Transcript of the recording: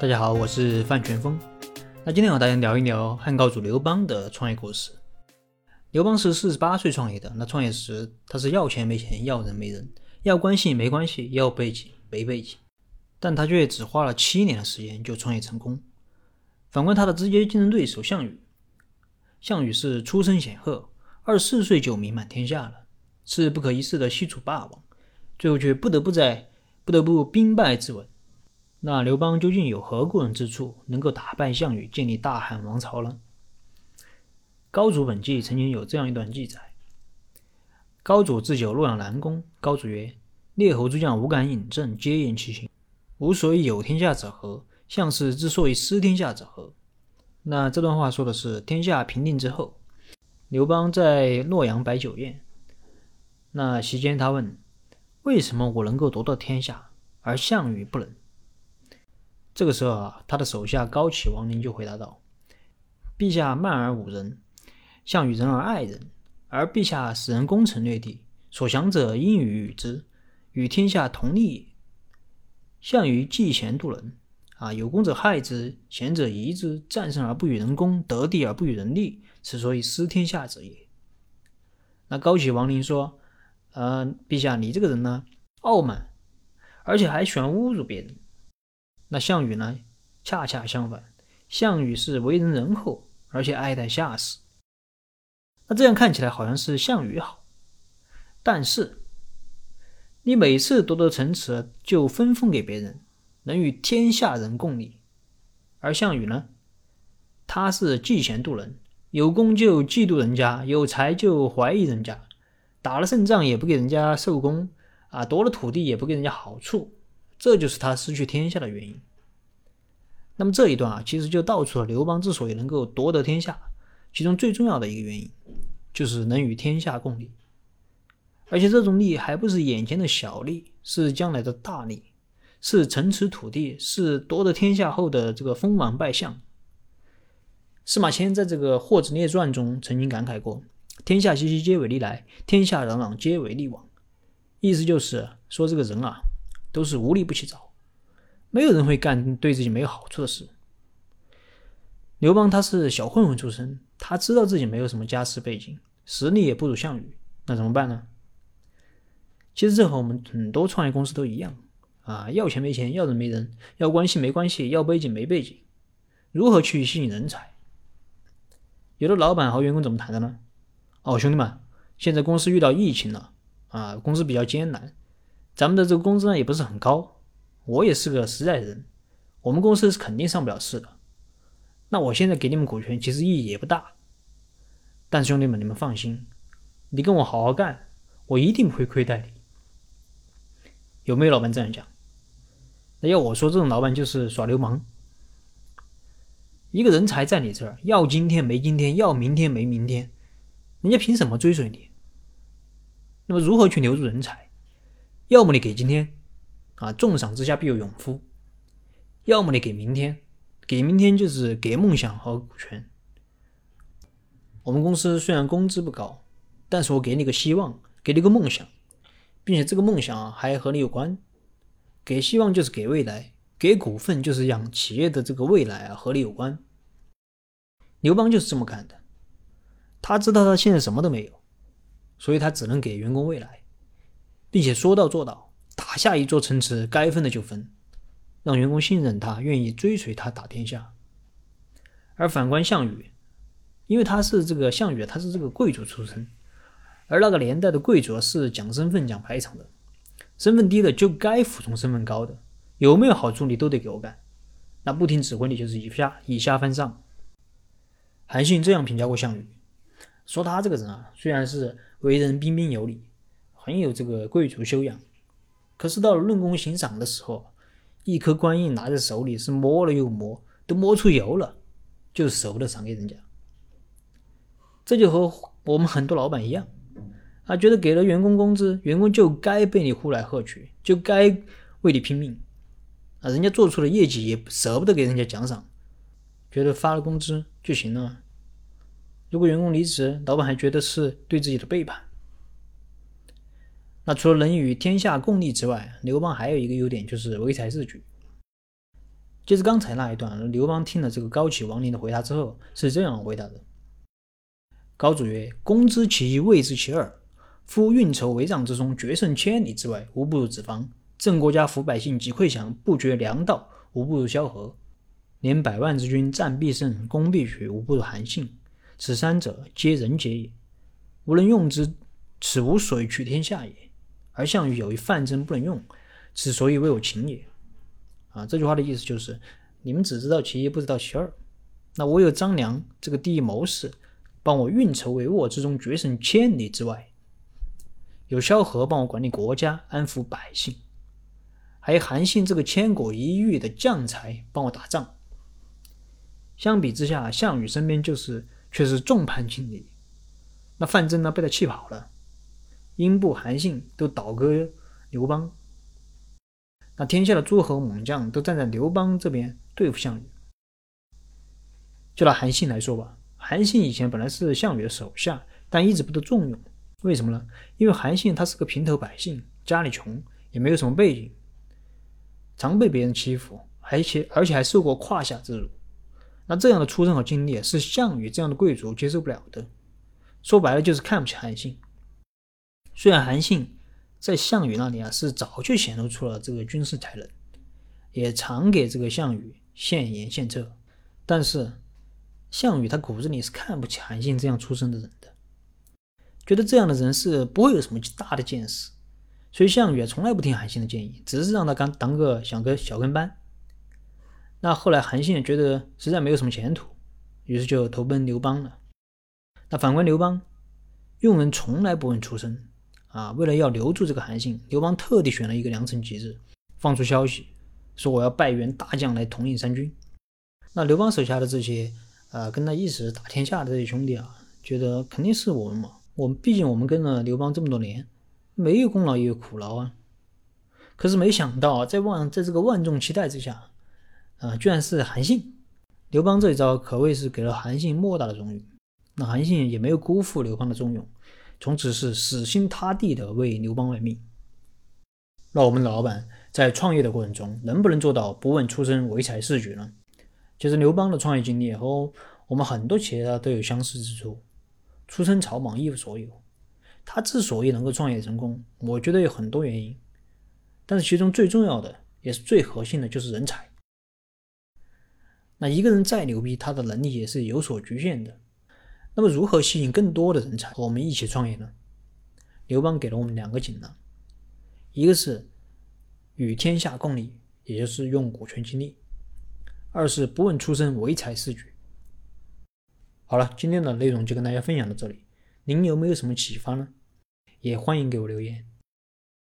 大家好，我是范全峰。那今天和大家聊一聊汉高祖刘邦的创业故事。刘邦是四十八岁创业的。那创业时，他是要钱没钱，要人没人，要关系没关系，要背景没背景。但他却只花了七年的时间就创业成功。反观他的直接竞争对手项羽，项羽是出身显赫，二十四岁就名满天下了，是不可一世的西楚霸王，最后却不得不在不得不兵败自刎。那刘邦究竟有何过人之处，能够打败项羽，建立大汉王朝呢？高祖本纪曾经有这样一段记载：高祖置酒洛阳南宫，高祖曰：“列侯诸将无敢饮鸩，皆言其行。吾所以有天下者何？项氏之所以失天下者何？”那这段话说的是天下平定之后，刘邦在洛阳摆酒宴。那席间他问：“为什么我能够夺得天下，而项羽不能？”这个时候啊，他的手下高启王陵就回答道：“陛下慢而侮人，项羽仁而爱人，而陛下使人攻城略地，所降者因与与之，与天下同利也。项羽嫉贤妒能，啊，有功者害之，贤者疑之，战胜而不与人攻，得地而不与人利，此所以失天下者也。”那高启王陵说：“呃，陛下，你这个人呢，傲慢，而且还喜欢侮辱别人。”那项羽呢？恰恰相反，项羽是为人仁厚，而且爱戴下士。那这样看起来好像是项羽好，但是你每次夺得城池就分封给别人，能与天下人共利；而项羽呢，他是嫉贤妒能，有功就嫉妒人家，有才就怀疑人家，打了胜仗也不给人家受功啊，夺了土地也不给人家好处。这就是他失去天下的原因。那么这一段啊，其实就道出了刘邦之所以能够夺得天下，其中最重要的一个原因，就是能与天下共利。而且这种利还不是眼前的小利，是将来的大利，是城池土地，是夺得天下后的这个封王拜相。司马迁在这个《霍子列传》中曾经感慨过：“天下熙熙，皆为利来；天下攘攘，皆为利往。”意思就是说，这个人啊。都是无利不起早，没有人会干对自己没有好处的事。刘邦他是小混混出身，他知道自己没有什么家世背景，实力也不如项羽，那怎么办呢？其实这和我们很多创业公司都一样啊，要钱没钱，要人没人，要关系没关系，要背景没背景，如何去吸引人才？有的老板和员工怎么谈的呢？哦，兄弟们，现在公司遇到疫情了啊，公司比较艰难。咱们的这个工资呢也不是很高，我也是个实在人，我们公司是肯定上不了市的。那我现在给你们股权，其实意义也不大。但兄弟们，你们放心，你跟我好好干，我一定不会亏待你。有没有老板这样讲？那要我说，这种老板就是耍流氓。一个人才在你这儿，要今天没今天，要明天没明天，人家凭什么追随你？那么如何去留住人才？要么你给今天，啊，重赏之下必有勇夫；要么你给明天，给明天就是给梦想和股权。我们公司虽然工资不高，但是我给你个希望，给你个梦想，并且这个梦想啊还和你有关。给希望就是给未来，给股份就是让企业的这个未来啊和你有关。刘邦就是这么干的，他知道他现在什么都没有，所以他只能给员工未来。并且说到做到，打下一座城池，该分的就分，让员工信任他，愿意追随他打天下。而反观项羽，因为他是这个项羽，他是这个贵族出身，而那个年代的贵族是讲身份、讲排场的，身份低的就该服从身份高的，有没有好处你都得给我干，那不听指挥你就是以下以下犯上。韩信这样评价过项羽，说他这个人啊，虽然是为人彬彬有礼。很有这个贵族修养，可是到了论功行赏的时候，一颗官印拿在手里是摸了又摸，都摸出油了，就舍不得赏给人家。这就和我们很多老板一样，啊，觉得给了员工工资，员工就该被你呼来喝去，就该为你拼命，啊，人家做出了业绩也舍不得给人家奖赏，觉得发了工资就行了。如果员工离职，老板还觉得是对自己的背叛。那除了能与天下共利之外，刘邦还有一个优点就是唯才是举。接着刚才那一段，刘邦听了这个高启、王陵的回答之后，是这样回答的：高祖曰：“公知其一，未知其二。夫运筹帷帐之中，决胜千里之外，无不如子方；正国家，抚百姓，及溃降，不绝粮道，无不如萧何。连百万之军，战必胜，攻必取，无不如韩信。此三者，皆人杰也。无能用之，此无水取天下也。而项羽有一范增不能用，此所以为我秦也。”啊，这句话的意思就是，你们只知道其一，不知道其二。那我有张良这个第一谋士，帮我运筹帷幄之中，决胜千里之外。有萧何帮我管理国家，安抚百姓，还有韩信这个千古一遇的将才帮我打仗。相比之下，项羽身边就是却是众叛亲离。那范增呢，被他气跑了，英布、韩信都倒戈刘邦。那天下的诸侯猛将都站在刘邦这边对付项羽。就拿韩信来说吧，韩信以前本来是项羽的手下，但一直不得重用。为什么呢？因为韩信他是个平头百姓，家里穷，也没有什么背景，常被别人欺负，而且而且还受过胯下之辱。那这样的出身和经历，是项羽这样的贵族接受不了的。说白了，就是看不起韩信。虽然韩信在项羽那里啊，是早就显露出了这个军事才能，也常给这个项羽献言献策，但是项羽他骨子里是看不起韩信这样出身的人的。觉得这样的人是不会有什么大的见识，所以项羽从来不听韩信的建议，只是让他当当个小跟小跟班。那后来韩信觉得实在没有什么前途，于是就投奔刘邦了。那反观刘邦，用人从来不问出身啊。为了要留住这个韩信，刘邦特地选了一个良辰吉日，放出消息说我要拜援大将来统领三军。那刘邦手下的这些呃跟他一直打天下的这些兄弟啊，觉得肯定是我们嘛。我们毕竟我们跟了刘邦这么多年，没有功劳也有苦劳啊。可是没想到，在万在这个万众期待之下，啊，居然是韩信。刘邦这一招可谓是给了韩信莫大的荣誉。那韩信也没有辜负刘邦的重用，从此是死心塌地的为刘邦卖命。那我们老板在创业的过程中，能不能做到不问出身、唯才是举呢？其实刘邦的创业经历和我们很多企业家都有相似之处。出身草莽一无所有，他之所以能够创业成功，我觉得有很多原因，但是其中最重要的也是最核心的就是人才。那一个人再牛逼，他的能力也是有所局限的。那么如何吸引更多的人才和我们一起创业呢？刘邦给了我们两个锦囊，一个是与天下共利，也就是用股权激励；二是不问出身，唯才是举。好了，今天的内容就跟大家分享到这里。您有没有什么启发呢？也欢迎给我留言。